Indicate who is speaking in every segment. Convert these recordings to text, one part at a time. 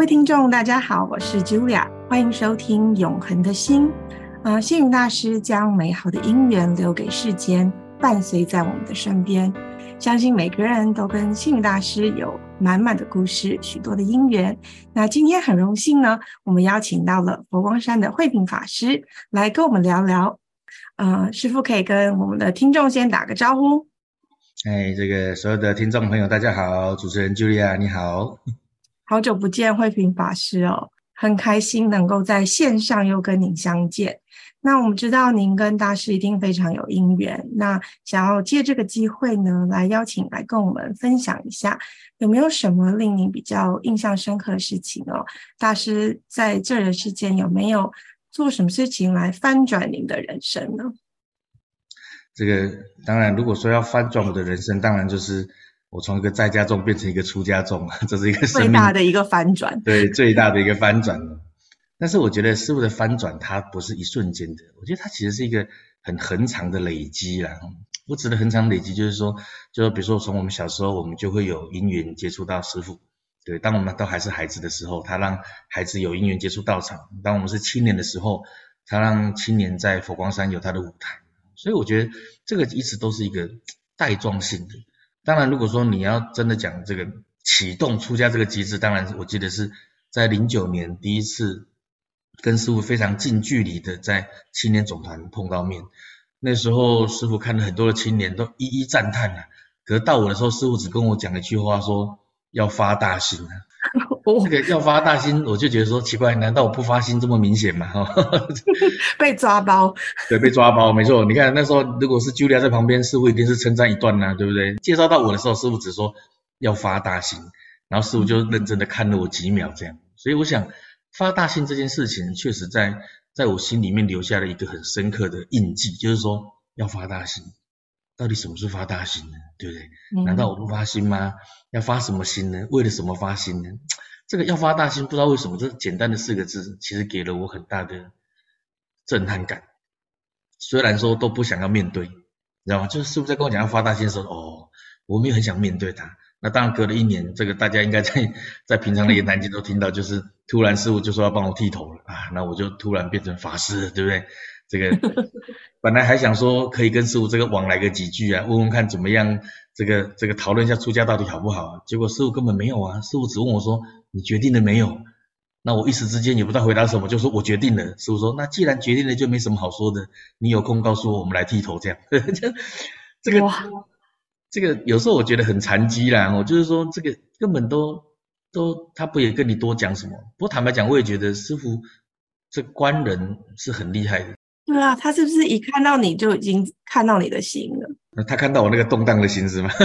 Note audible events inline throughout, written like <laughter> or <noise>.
Speaker 1: 各位听众，大家好，我是 Julia，欢迎收听《永恒的心》。呃，幸运大师将美好的姻缘留给世间，伴随在我们的身边。相信每个人都跟幸运大师有满满的故事，许多的姻缘。那今天很荣幸呢，我们邀请到了佛光山的慧平法师来跟我们聊聊。呃，师傅可以跟我们的听众先打个招呼。
Speaker 2: 哎，这个所有的听众朋友，大家好，主持人 Julia 你好。
Speaker 1: 好久不见，慧平法师哦，很开心能够在线上又跟您相见。那我们知道您跟大师一定非常有姻缘，那想要借这个机会呢，来邀请来跟我们分享一下，有没有什么令您比较印象深刻的事情哦？大师在这人世间有没有做什么事情来翻转您的人生呢？
Speaker 2: 这个当然，如果说要翻转我的人生，当然就是。我从一个在家众变成一个出家众，这是一个
Speaker 1: 最大的一个翻转。
Speaker 2: 对，最大的一个翻转。但是我觉得师傅的翻转，它不是一瞬间的，我觉得它其实是一个很恒长的累积啦。我指的恒长累积，就是说，就是比如说从我们小时候，我们就会有因缘接触到师傅。对，当我们都还是孩子的时候，他让孩子有因缘接触道场；当我们是青年的时候，他让青年在佛光山有他的舞台。所以我觉得这个一直都是一个带状性的。当然，如果说你要真的讲这个启动出家这个机制，当然我记得是在零九年第一次跟师傅非常近距离的在青年总团碰到面，那时候师傅看了很多的青年都一一赞叹啊，可是到我的时候，师傅只跟我讲一句话，说要发大心啊。这个要发大心，我就觉得说奇怪，难道我不发心这么明显吗？哈，<laughs>
Speaker 1: 被抓包，<laughs>
Speaker 2: 对，被抓包，没错。你看那时候，如果是 Julia 在旁边，师傅一定是称赞一段呐，对不对？介绍到我的时候，师傅只说要发大心，然后师傅就认真的看了我几秒，这样。所以我想，发大心这件事情，确实在在我心里面留下了一个很深刻的印记，就是说要发大心。到底什么是发大心呢？对不对？难道我不发心吗？要发什么心呢？为了什么发心呢？这个要发大心，不知道为什么，这简单的四个字，其实给了我很大的震撼感。虽然说都不想要面对，你知道吗？就是师傅在跟我讲要发大心的时候，哦，我没有很想面对他。那当然隔了一年，这个大家应该在在平常的言谈间都听到，就是突然师傅就说要帮我剃头了啊，那我就突然变成法师，对不对？这个 <laughs> 本来还想说可以跟师傅这个往来个几句啊，问问看怎么样，这个这个讨论一下出家到底好不好？结果师傅根本没有啊，师傅只问我说你决定了没有？那我一时之间也不知道回答什么，就说我决定了。师傅说那既然决定了，就没什么好说的，你有空告诉我，我们来剃头这样。<laughs> 这个这个有时候我觉得很残疾啦，我就是说这个根本都都他不也跟你多讲什么？不过坦白讲，我也觉得师傅这官人是很厉害的。
Speaker 1: 对啊，他是不是一看到你就已经看到你的心了？
Speaker 2: 那他看到我那个动荡的心是吗？<laughs>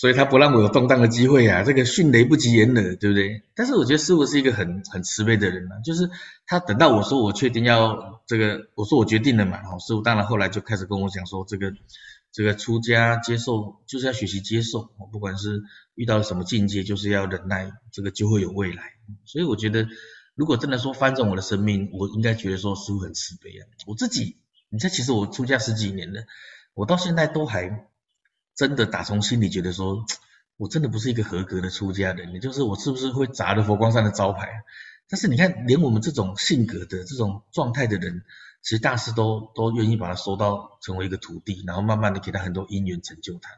Speaker 2: 所以他不让我有动荡的机会啊！这个迅雷不及掩耳，对不对？但是我觉得师傅是一个很很慈悲的人啊，就是他等到我说我确定要这个，我说我决定了嘛，好，师傅当然后来就开始跟我讲说，这个这个出家接受就是要学习接受，不管是遇到什么境界，就是要忍耐，这个就会有未来。所以我觉得。如果真的说翻转我的生命，我应该觉得说师傅很慈悲啊。我自己，你看，其实我出家十几年了，我到现在都还真的打从心里觉得说，<tsk> 我真的不是一个合格的出家人。也就是我是不是会砸了佛光山的招牌？但是你看，连我们这种性格的这种状态的人，其实大师都都愿意把他收到成为一个徒弟，然后慢慢的给他很多因缘成就他。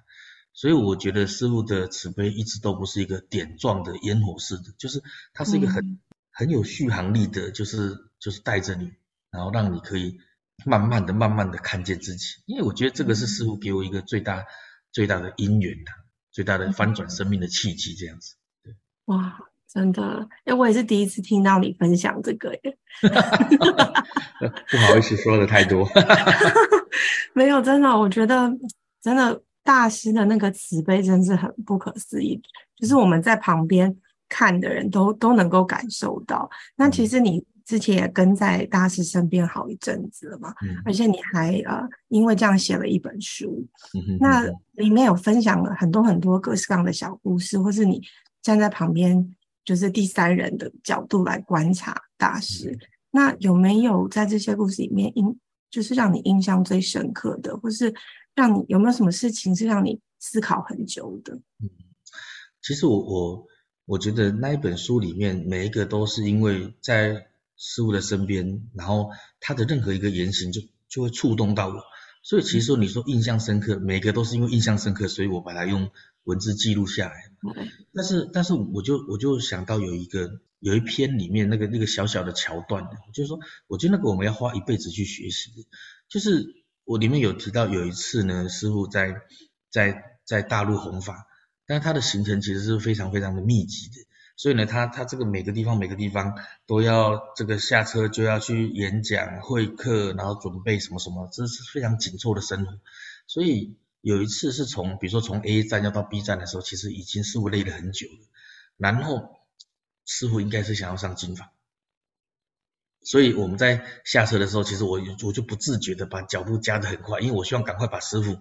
Speaker 2: 所以我觉得师傅的慈悲一直都不是一个点状的烟火式的，就是他是一个很。很有续航力的，就是就是带着你，然后让你可以慢慢的、慢慢的看见自己。因为我觉得这个是师傅给我一个最大、最大的因缘呐，最大的翻转生命的契机，这样子。
Speaker 1: 对，哇，真的，哎，我也是第一次听到你分享这个耶。
Speaker 2: 不好意思，说的太多。<laughs>
Speaker 1: 没有，真的，我觉得真的大师的那个慈悲真是很不可思议，就是我们在旁边。看的人都都能够感受到。那其实你之前也跟在大师身边好一阵子了嘛，而且你还呃因为这样写了一本书，那里面有分享了很多很多各式各样的小故事，或是你站在旁边就是第三人的角度来观察大师。那有没有在这些故事里面印就是让你印象最深刻的，或是让你有没有什么事情是让你思考很久的？
Speaker 2: 嗯，其实我我。我觉得那一本书里面每一个都是因为在师傅的身边，然后他的任何一个言行就就会触动到我，所以其实说你说印象深刻，每个都是因为印象深刻，所以我把它用文字记录下来。但是但是我就我就想到有一个有一篇里面那个那个小小的桥段，就是说我觉得那个我们要花一辈子去学习，就是我里面有提到有一次呢，师傅在在在大陆弘法。但是他的行程其实是非常非常的密集的，所以呢，他他这个每个地方每个地方都要这个下车就要去演讲会客，然后准备什么什么，这是非常紧凑的生活。所以有一次是从比如说从 A 站要到 B 站的时候，其实已经师傅累了很久了。然后师傅应该是想要上金房，所以我们在下车的时候，其实我我就不自觉的把脚步加的很快，因为我希望赶快把师傅。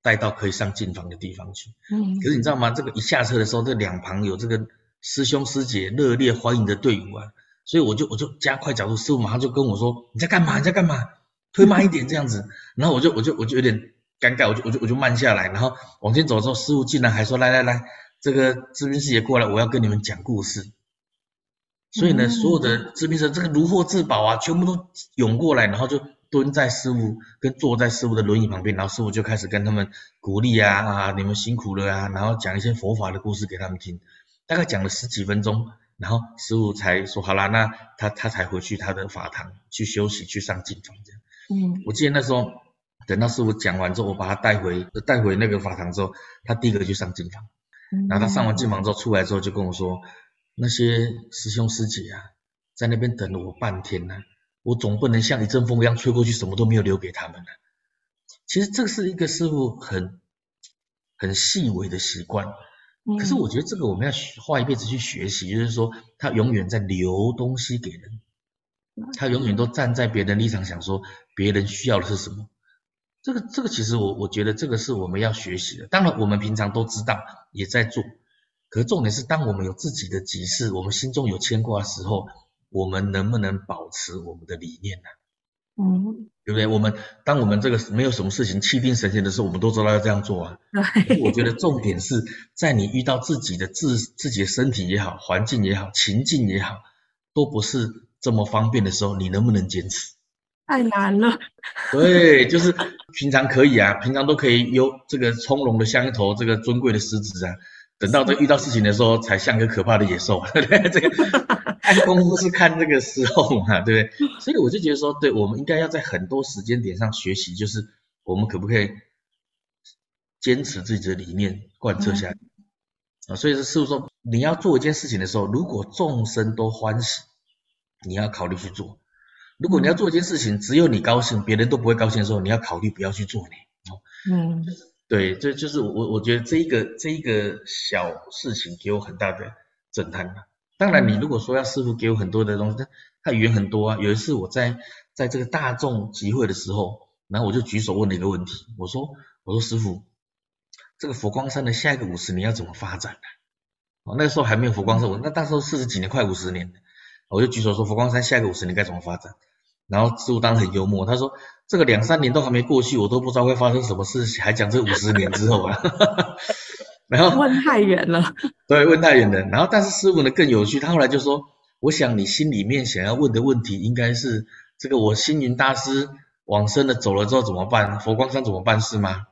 Speaker 2: 带到可以上进房的地方去。嗯，可是你知道吗？这个一下车的时候，这两旁有这个师兄师姐热烈欢迎的队伍啊，所以我就我就加快脚步，师傅马上就跟我说：“你在干嘛？你在干嘛？推慢一点这样子。”然后我就我就我就有点尴尬，我就我就我就慢下来，然后往前走的时候，师傅竟然还说：“来来来，这个知名师姐过来，我要跟你们讲故事。”所以呢，所有的知名师这个如获至宝啊，全部都涌过来，然后就。蹲在师傅跟坐在师傅的轮椅旁边，然后师傅就开始跟他们鼓励啊啊，你们辛苦了啊，然后讲一些佛法的故事给他们听，大概讲了十几分钟，然后师傅才说好啦，那他他才回去他的法堂去休息，去上净房这样。嗯，我记得那时候等到师傅讲完之后，我把他带回带回那个法堂之后，他第一个去上净房，然后他上完净房之后出来之后就跟我说，那些师兄师姐啊，在那边等了我半天呢。我总不能像一阵风一样吹过去，什么都没有留给他们了。其实这是一个师傅很很细微的习惯，可是我觉得这个我们要花一辈子去学习，就是说他永远在留东西给人，他永远都站在别人立场想说别人需要的是什么。这个这个其实我我觉得这个是我们要学习的。当然我们平常都知道也在做，可是重点是当我们有自己的急事，我们心中有牵挂的时候。我们能不能保持我们的理念呢？嗯，对不对？我们当我们这个没有什么事情气定神闲的时候，我们都知道要这样做啊。对。我觉得重点是在你遇到自己的自自己的身体也好，环境也好，情境也好，都不是这么方便的时候，你能不能坚持？
Speaker 1: 太难了。
Speaker 2: 对，就是平常可以啊，平常都可以有这个从容的像一头这个尊贵的狮子啊。等到这遇到事情的时候，才像个可怕的野兽，对不对？这个看功夫是看这个时候嘛，<laughs> 对不对？所以我就觉得说，对，我们应该要在很多时间点上学习，就是我们可不可以坚持自己的理念，贯彻下去啊？所以是师傅说，你要做一件事情的时候，如果众生都欢喜，你要考虑去做；如果你要做一件事情，只有你高兴，别人都不会高兴的时候，你要考虑不要去做呢。哦，嗯。对，这就是我，我觉得这一个这一个小事情给我很大的震撼当然，你如果说要师傅给我很多的东西，他他语言很多啊。有一次我在在这个大众集会的时候，然后我就举手问了一个问题，我说我说师傅，这个佛光山的下一个五十年要怎么发展呢？哦，那个时候还没有佛光山，我那那时候四十几年，快五十年，我就举手说佛光山下一个五十年该怎么发展？然后师傅当然很幽默，他说。这个两三年都还没过去，我都不知道会发生什么事，还讲这五十年之后啊。<laughs> 然后 <laughs>
Speaker 1: 问太远了。
Speaker 2: 对，问太远了。然后，但是师傅呢更有趣，他后来就说：“我想你心里面想要问的问题，应该是这个：我星云大师往生了走了之后怎么办？佛光山怎么办是吗？”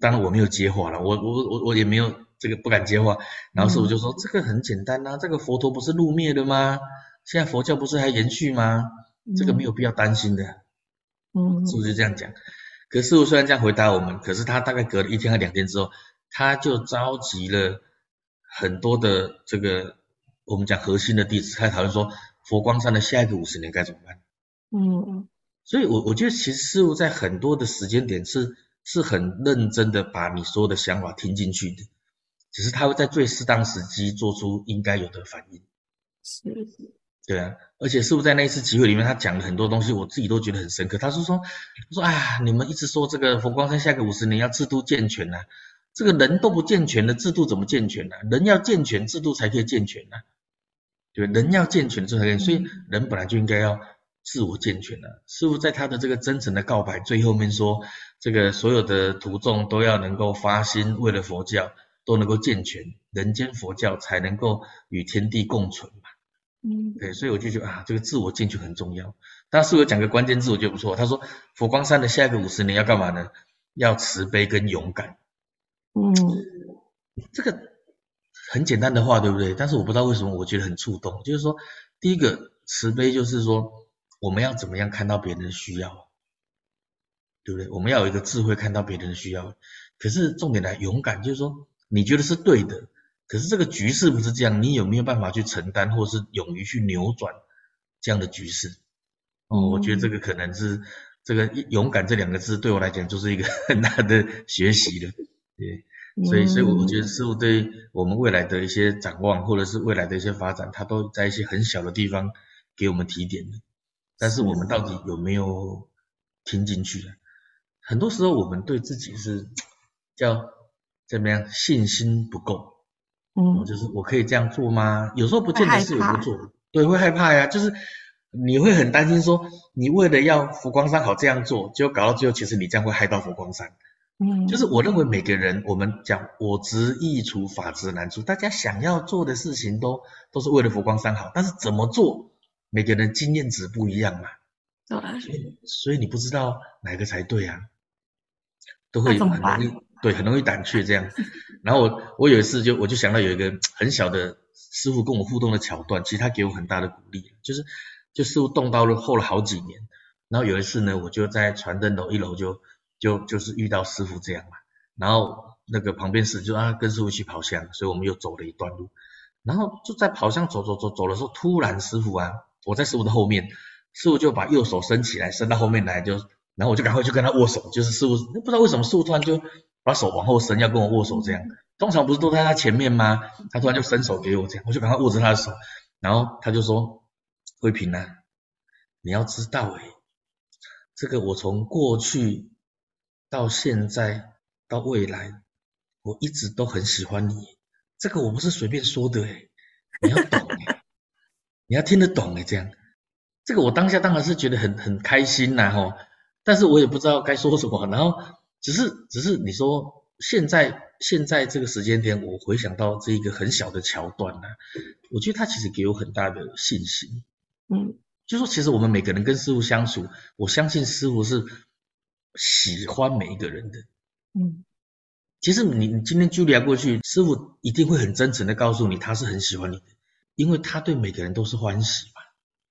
Speaker 2: 当然我没有接话了，我我我我也没有这个不敢接话。然后师傅就说：“这个很简单呐，这个佛陀不是入灭的吗？现在佛教不是还延续吗？这个没有必要担心的。”嗯，是不是这样讲？可师傅虽然这样回答我们，可是他大概隔了一天和两天之后，他就召集了很多的这个我们讲核心的弟子，开始讨论说佛光山的下一个五十年该怎么办。嗯，所以我我觉得其实师傅在很多的时间点是是很认真的把你所有的想法听进去的，只是他会在最适当时机做出应该有的反应。是。对啊，而且师傅在那一次集会里面，他讲了很多东西，我自己都觉得很深刻。他是说，他说啊，你们一直说这个佛光山下一个五十年要制度健全呐，这个人都不健全的制度怎么健全呢？人要健全，制度才可以健全呢。对，人要健全，制度才可以。所以人本来就应该要自我健全的。师傅在他的这个真诚的告白最后面说，这个所有的徒众都要能够发心为了佛教，都能够健全，人间佛教才能够与天地共存嘛。
Speaker 1: 嗯，
Speaker 2: 对，所以我就觉得啊，这个自我健全很重要。但是我讲个关键字，我觉得不错。他说佛光山的下一个五十年要干嘛呢？要慈悲跟勇敢。
Speaker 1: 嗯，
Speaker 2: 这个很简单的话，对不对？但是我不知道为什么我觉得很触动。就是说，第一个慈悲就是说，我们要怎么样看到别人的需要，对不对？我们要有一个智慧看到别人的需要。可是重点来，勇敢就是说，你觉得是对的。可是这个局势不是这样，你有没有办法去承担，或是勇于去扭转这样的局势？哦，我觉得这个可能是这个勇敢这两个字对我来讲就是一个很大的学习了。对，所以所以我觉得师傅对我们未来的一些展望，或者是未来的一些发展，他都在一些很小的地方给我们提点的。但是我们到底有没有听进去啊？很多时候我们对自己是叫怎么样，信心不够。
Speaker 1: 嗯，
Speaker 2: 就是我可以这样做吗？有时候不见得是有不做，对，会害怕呀。就是你会很担心，说你为了要佛光山好这样做，结果搞到最后，其实你这样会害到佛光山。
Speaker 1: 嗯，
Speaker 2: 就是我认为每个人，我们讲我执易除，法执难除，大家想要做的事情都都是为了佛光山好，但是怎么做，每个人经验值不一样嘛。
Speaker 1: 对，
Speaker 2: 所以所以你不知道哪个才对啊，都会很容易。对，很容易胆怯这样。<laughs> 然后我我有一次就我就想到有一个很小的师傅跟我互动的桥段，其实他给我很大的鼓励，就是就师傅动刀了后了好几年。然后有一次呢，我就在传灯楼一楼就就就是遇到师傅这样嘛。然后那个旁边是就啊跟师傅一起跑香，所以我们又走了一段路。然后就在跑香走走走走的时候，突然师傅啊，我在师傅的后面，师傅就把右手伸起来，伸到后面来，就然后我就赶快去跟他握手，就是师傅不知道为什么师傅突然就。把手往后伸，要跟我握手，这样通常不是都在他前面吗？他突然就伸手给我，这样我就赶快握着他的手，然后他就说：“慧平啊，你要知道诶，这个我从过去到现在到未来，我一直都很喜欢你，这个我不是随便说的诶，你要懂诶，你要听得懂诶，这样，这个我当下当然是觉得很很开心呐吼，但是我也不知道该说什么，然后。只是，只是你说现在现在这个时间点，我回想到这一个很小的桥段呢，我觉得他其实给我很大的信心。
Speaker 1: 嗯，
Speaker 2: 就说其实我们每个人跟师傅相处，我相信师傅是喜欢每一个人的。
Speaker 1: 嗯，
Speaker 2: 其实你你今天就聊过去，师傅一定会很真诚的告诉你，他是很喜欢你的，因为他对每个人都是欢喜嘛，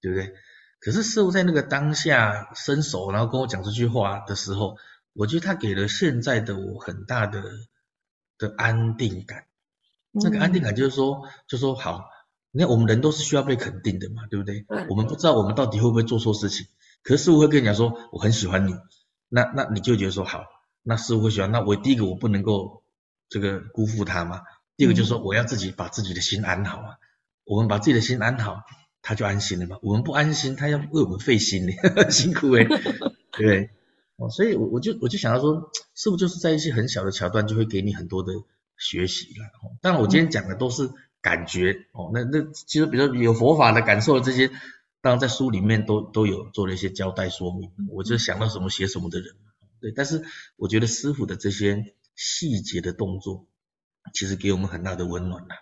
Speaker 2: 对不对？可是师傅在那个当下伸手，然后跟我讲这句话的时候。我觉得他给了现在的我很大的的安定感，那个安定感就是说，就说好，你看我们人都是需要被肯定的嘛，对不对？我们不知道我们到底会不会做错事情，可是师傅会跟你讲说，我很喜欢你，那那你就觉得说好，那师傅会喜欢，那我第一个我不能够这个辜负他嘛，第二个就是说我要自己把自己的心安好啊，我们把自己的心安好，他就安心了嘛，我们不安心，他要为我们费心的，<laughs> 辛苦哎，<laughs> 对。哦，所以，我我就我就想到说，是不是就是在一些很小的桥段，就会给你很多的学习了？哦，当然，我今天讲的都是感觉哦，那那其实比如说有佛法的感受这些，当然在书里面都都有做了一些交代说明，我就想到什么写什么的人，对。但是我觉得师傅的这些细节的动作，其实给我们很大的温暖呐。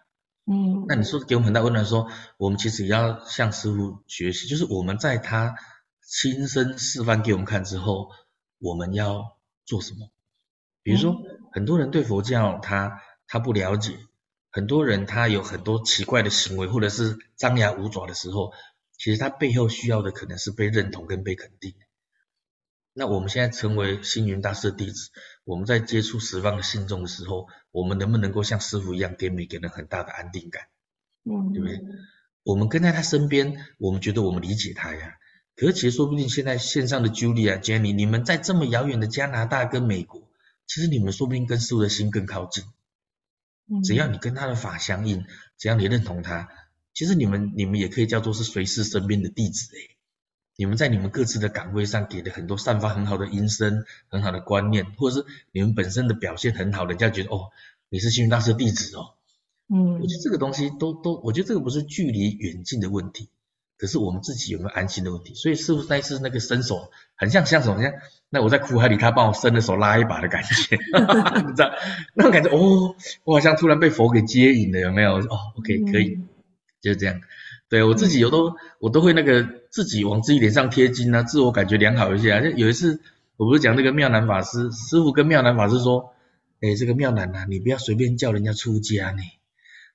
Speaker 1: 嗯，
Speaker 2: 那你说给我们很大温暖，说我们其实也要向师傅学习，就是我们在他亲身示范给我们看之后。我们要做什么？比如说，很多人对佛教他他不了解，很多人他有很多奇怪的行为，或者是张牙舞爪的时候，其实他背后需要的可能是被认同跟被肯定。那我们现在成为星云大师的弟子，我们在接触十方的信众的时候，我们能不能够像师傅一样，给每个人很大的安定感？
Speaker 1: 嗯，
Speaker 2: 对不对？我们跟在他身边，我们觉得我们理解他呀。可是其实说不定现在线上的 Julia、Jenny，你们在这么遥远的加拿大跟美国，其实你们说不定跟师傅的心更靠近。只要你跟他的法相应，只要你认同他，其实你们你们也可以叫做是随时身边的弟子诶。你们在你们各自的岗位上给了很多散发很好的音声、很好的观念，或者是你们本身的表现很好，人家觉得哦你是幸运大师的弟子哦。
Speaker 1: 嗯，
Speaker 2: 我觉得这个东西都都，我觉得这个不是距离远近的问题。可是我们自己有没有安心的问题。所以是不是那一次那个伸手，很像像什么？像那我在苦海里，他帮我伸的手拉一把的感觉，<laughs> 你知道那种感觉？哦，我好像突然被佛给接引了，有没有？哦，OK，可以，就是这样。对我自己有都我都会那个自己往自己脸上贴金啊，自我感觉良好一些啊。就有一次，我不是讲那个妙南法师师傅跟妙南法师说，哎，这个妙南啊，你不要随便叫人家出家呢。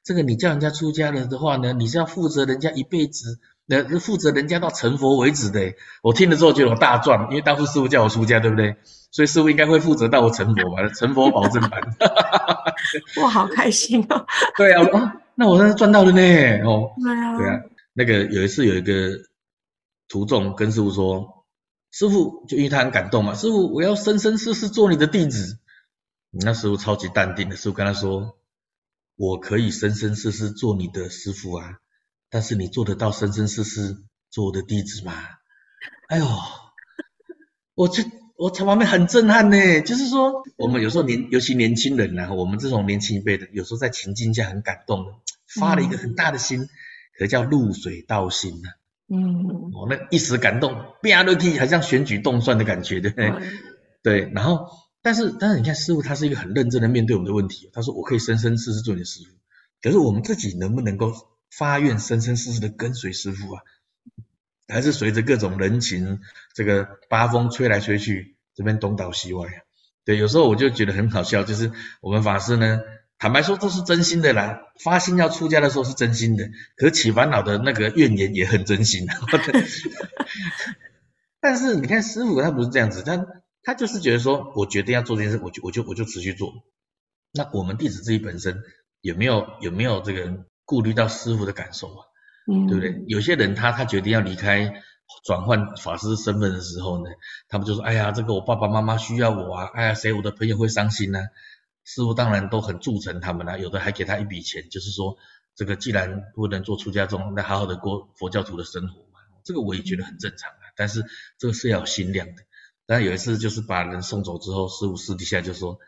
Speaker 2: 这个你叫人家出家了的话呢，你是要负责人家一辈子，呃，负责人家到成佛为止的。我听了之后觉得我大赚，因为当初师傅叫我出家，对不对？所以师傅应该会负责到我成佛吧，成佛保证版。<laughs>
Speaker 1: 我，好开心哦！<laughs>
Speaker 2: 对啊，啊，那我那是赚到了呢。
Speaker 1: 哦，对啊，
Speaker 2: 对啊。那个有一次有一个徒众跟师傅说，师傅就因为他很感动嘛，师傅我要生生世世做你的弟子。那师傅超级淡定的，师傅跟他说。我可以生生世世做你的师傅啊，但是你做得到生生世世做我的弟子吗？哎呦，我这我在旁边很震撼呢。就是说，我们有时候年，尤其年轻人呐，我们这种年轻一辈的，有时候在情境下很感动，发了一个很大的心，可叫露水道心呐。嗯，我那一时感动，啪落地，好像选举动算的感觉，对不对？对，然后。但是，但是你看，师傅他是一个很认真的面对我们的问题。他说：“我可以生生世世做你的师傅。”可是我们自己能不能够发愿生生世世的跟随师傅啊？还是随着各种人情，这个八风吹来吹去，这边东倒西歪啊？对，有时候我就觉得很好笑，就是我们法师呢，坦白说这是真心的啦，发心要出家的时候是真心的，可是起烦恼的那个怨言也很真心。<laughs> 但是你看师傅他不是这样子，他。他就是觉得说，我决定要做这件事，我就我就我就持续做。那我们弟子自己本身有没有有没有这个顾虑到师傅的感受啊？嗯，对不对？有些人他他决定要离开转换法师身份的时候呢，他们就说：哎呀，这个我爸爸妈妈需要我啊，哎呀，谁我的朋友会伤心呢？师傅当然都很助成他们啦，有的还给他一笔钱，就是说这个既然不能做出家众，那好好的过佛教徒的生活嘛。这个我也觉得很正常啊，但是这个是要有心量的。但有一次，就是把人送走之后，师傅私底下就说：“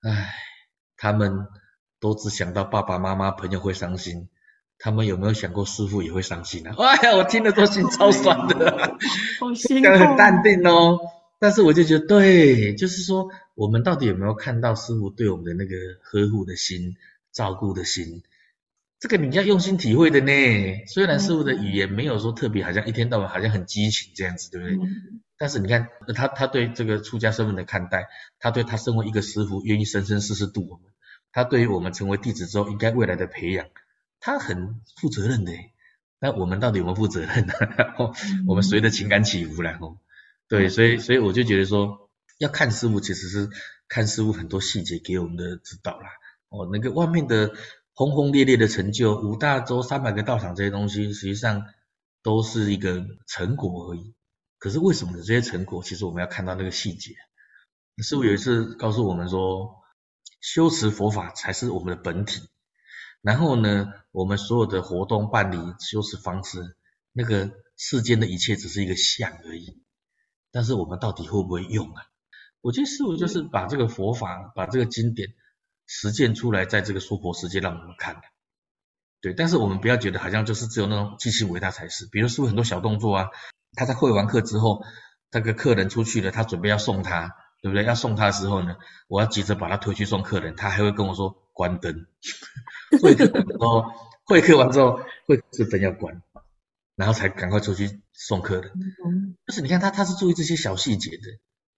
Speaker 2: 唉，他们都只想到爸爸妈妈、朋友会伤心，他们有没有想过师傅也会伤心啊？”哎呀，我听了都心超酸的，
Speaker 1: 好心
Speaker 2: 很淡定哦。但是我就觉得，对，就是说，我们到底有没有看到师傅对我们的那个呵护的心、照顾的心？这个你要用心体会的呢。虽然师傅的语言没有说特别，好像一天到晚好像很激情这样子，对不对？但是你看他他对这个出家身份的看待，他对他身为一个师傅愿意生生世世度我们，他对于我们成为弟子之后应该未来的培养，他很负责任的。那我们到底有没有负责任呢？<laughs> 我们随着情感起伏然后，对，所以所以我就觉得说，要看师傅其实是看师傅很多细节给我们的指导啦。哦，那个外面的轰轰烈烈的成就，五大洲三百个道场这些东西，实际上都是一个成果而已。可是为什么这些成果？其实我们要看到那个细节。师傅有一次告诉我们说，修持佛法才是我们的本体。然后呢，我们所有的活动办理、修持方式，那个世间的一切只是一个相而已。但是我们到底会不会用啊？我觉得师傅就是把这个佛法、把这个经典实践出来，在这个娑婆世界让我们看的。对，但是我们不要觉得好像就是只有那种记性伟大才是。比如师傅很多小动作啊。他在会完课之后，那个客人出去了，他准备要送他，对不对？要送他的时候呢，我要急着把他推去送客人，他还会跟我说关灯。会客完之后，会客完之后，会客灯要关，然后才赶快出去送客人。就是你看他，他是注意这些小细节的，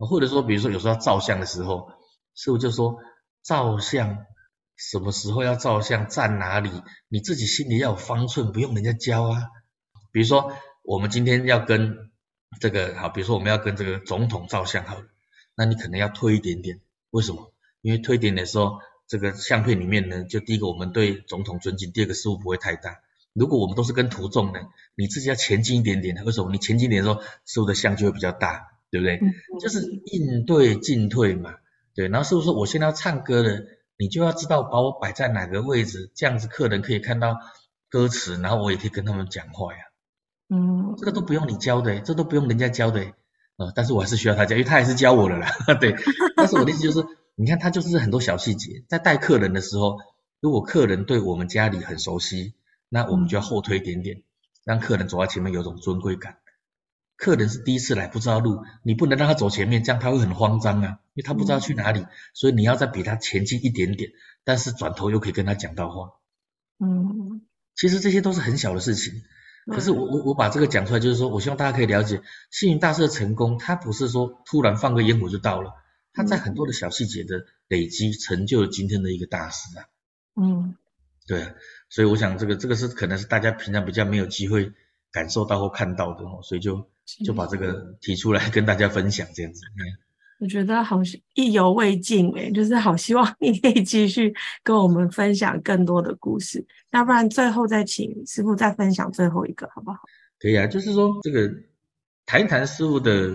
Speaker 2: 或者说，比如说有时候要照相的时候，师傅就说照相什么时候要照相，站哪里，你自己心里要有方寸，不用人家教啊。比如说。我们今天要跟这个好，比如说我们要跟这个总统照相好了，那你可能要推一点点，为什么？因为推一点点的时候，这个相片里面呢，就第一个我们对总统尊敬，第二个失误不会太大。如果我们都是跟徒众呢，你自己要前进一点点，为什么？你前进点的时候，失误的相就会比较大，对不对？就是应对进退嘛，对。然后是不是，我现在要唱歌了，你就要知道把我摆在哪个位置，这样子客人可以看到歌词，然后我也可以跟他们讲话呀。嗯，这个都不用你教的，这都不用人家教的，呃，但是我还是需要他教，因为他也是教我的啦，<laughs> 对。<laughs> 但是我的意思就是，你看他就是很多小细节，在带客人的时候，如果客人对我们家里很熟悉，那我们就要后推一点点，让客人走在前面有种尊贵感。客人是第一次来，不知道路，你不能让他走前面，这样他会很慌张啊，因为他不知道去哪里，所以你要再比他前进一点点，但是转头又可以跟他讲到话。
Speaker 1: 嗯，
Speaker 2: 其实这些都是很小的事情，可是我我我把这个讲出来，就是说我希望大家可以了解，幸运大师的成功，他不是说突然放个烟火就到了，他在很多的小细节的累积，成就了今天的一个大师啊。
Speaker 1: 嗯，
Speaker 2: 对啊，所以我想这个这个是可能是大家平常比较没有机会感受到或看到的哦，所以就就把这个提出来跟大家分享这样子。
Speaker 1: 我觉得好意犹未尽诶，就是好希望你可以继续跟我们分享更多的故事，要不然最后再请师傅再分享最后一个好不好？
Speaker 2: 可以啊，就是说这个谈一谈师傅的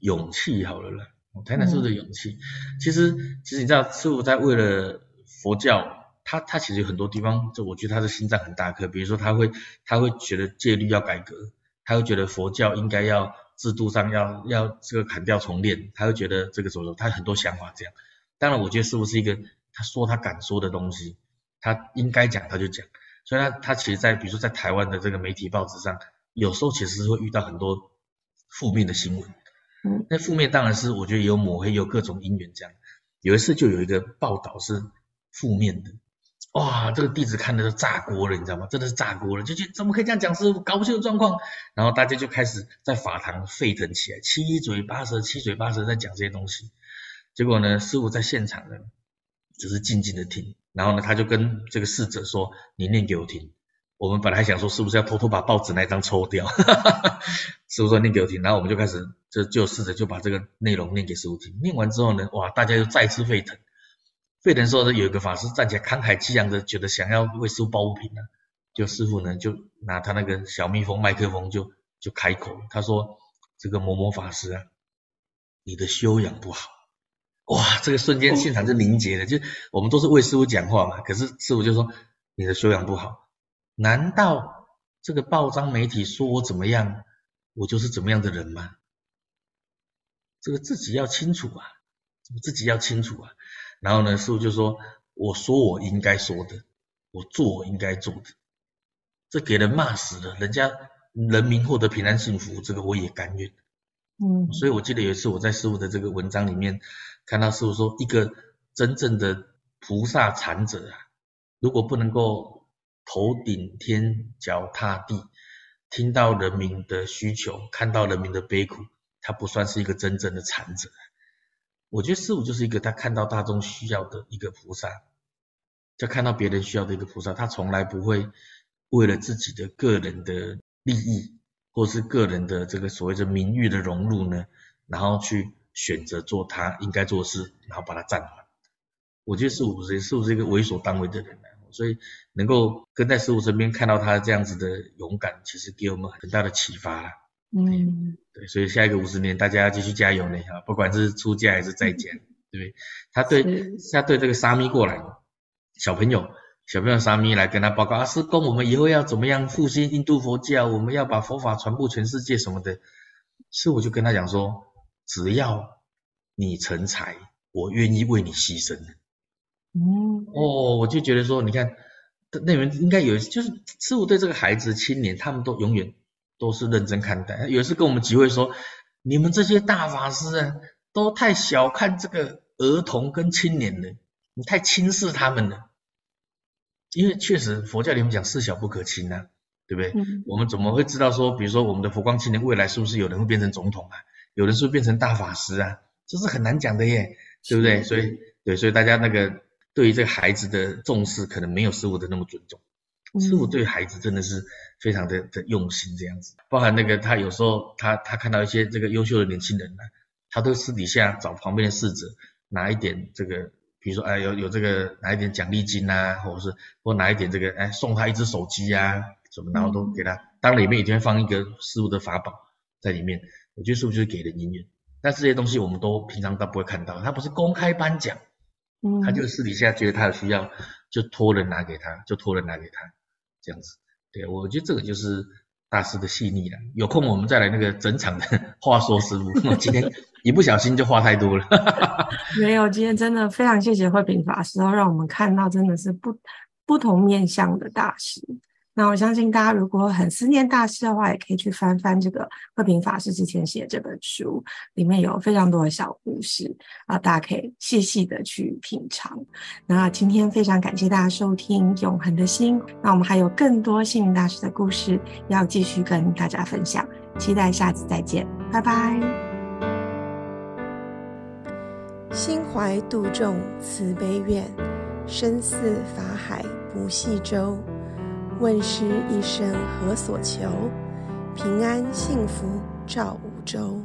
Speaker 2: 勇气好了啦，谈一谈师傅的勇气。其实其实你知道，师傅在为了佛教，他他其实有很多地方，就我觉得他的心脏很大颗。比如说他会他会觉得戒律要改革，他会觉得佛教应该要。制度上要要这个砍掉重练，他会觉得这个怎么说？他很多想法这样。当然，我觉得师傅是一个他说他敢说的东西，他应该讲他就讲。所以他他其实，在比如说在台湾的这个媒体报纸上，有时候其实是会遇到很多负面的新闻。
Speaker 1: 嗯，
Speaker 2: 那负面当然是我觉得有抹黑，有各种因缘这样。有一次就有一个报道是负面的。哇，这个弟子看的都炸锅了，你知道吗？真的是炸锅了，就觉得怎么可以这样讲师傅，搞不清楚状况。然后大家就开始在法堂沸腾起来，七嘴八舌，七嘴八舌在讲这些东西。结果呢，师傅在现场呢，只是静静的听。然后呢，他就跟这个侍者说：“你念给我听。”我们本来想说是不是要偷偷把报纸那张抽掉？<laughs> 师傅说念给我听。然后我们就开始就就试着就把这个内容念给师傅听。念完之后呢，哇，大家又再次沸腾。沸腾说的有一个法师站起来慷慨激昂的，觉得想要为师傅抱不平呢，就师傅呢就拿他那个小蜜蜂麦克风就就开口，他说：“这个某某法师啊，你的修养不好。”哇，这个瞬间现场就凝结了，就我们都是为师傅讲话嘛，可是师傅就说：“你的修养不好。”难道这个报章媒体说我怎么样，我就是怎么样的人吗？这个自己要清楚啊，自己要清楚啊。然后呢，师傅就说：“我说我应该说的，我做我应该做的，这给人骂死了，人家人民获得平安幸福，这个我也甘愿。”
Speaker 1: 嗯，
Speaker 2: 所以我记得有一次我在师傅的这个文章里面看到师傅说，一个真正的菩萨禅者啊，如果不能够头顶天脚踏地，听到人民的需求，看到人民的悲苦，他不算是一个真正的禅者。我觉得师傅就是一个他看到大众需要的一个菩萨，就看到别人需要的一个菩萨，他从来不会为了自己的个人的利益，或是个人的这个所谓的名誉的融入呢，然后去选择做他应该做的事，然后把它暂缓。我觉得师傅不是，师傅是一个为所当为的人呢所以能够跟在师傅身边看到他这样子的勇敢，其实给我们很大的启发啦。
Speaker 1: 嗯，
Speaker 2: 对，所以下一个五十年，大家要继续加油呢哈，不管是出家还是在家，对不对？他对他对这个沙弥过来，小朋友小朋友沙弥来跟他报告啊，师公，我们以后要怎么样复兴印度佛教？我们要把佛法传播全世界什么的。师傅就跟他讲说，只要你成才，我愿意为你牺牲。
Speaker 1: 嗯，
Speaker 2: 哦，我就觉得说，你看那人应该有，就是师傅对这个孩子青年，他们都永远。都是认真看待。有一次跟我们集会说，你们这些大法师啊，都太小看这个儿童跟青年了，你太轻视他们了。因为确实佛教里面讲事小不可轻啊，对不对？我们怎么会知道说，比如说我们的佛光青年未来是不是有人会变成总统啊？有人是不是变成大法师啊？这是很难讲的耶，对不对？所以对，所以大家那个对于这个孩子的重视，可能没有师傅的那么尊重。师傅对孩子真的是非常的的用心，这样子，包含那个他有时候他他看到一些这个优秀的年轻人呢，他都私底下找旁边的侍者拿一点这个，比如说哎有有这个拿一点奖励金啊，或者是或拿一点这个哎送他一只手机啊什么，然后都给他，当然里面一定会放一个师傅的法宝在里面，我觉得师傅就是给人姻缘，但这些东西我们都平常都不会看到，他不是公开颁奖，
Speaker 1: 嗯，
Speaker 2: 他就私底下觉得他有需要，就托人拿给他，就托人拿给他。这样子，对我觉得这个就是大师的细腻了。有空我们再来那个整场的 <laughs> 话说师傅。今天 <laughs> 一不小心就话太多了。<laughs>
Speaker 1: 没有，今天真的非常谢谢慧平法师，然后让我们看到真的是不不同面向的大师。那我相信大家如果很思念大师的话，也可以去翻翻这个慧平法师之前写这本书，里面有非常多的小故事啊，大家可以细细的去品尝。那今天非常感谢大家收听《永恒的心》，那我们还有更多星云大师的故事要继续跟大家分享，期待下次再见，拜拜。
Speaker 3: 心怀度众慈悲愿，身似法海不系舟。问世一生何所求？平安幸福照五洲。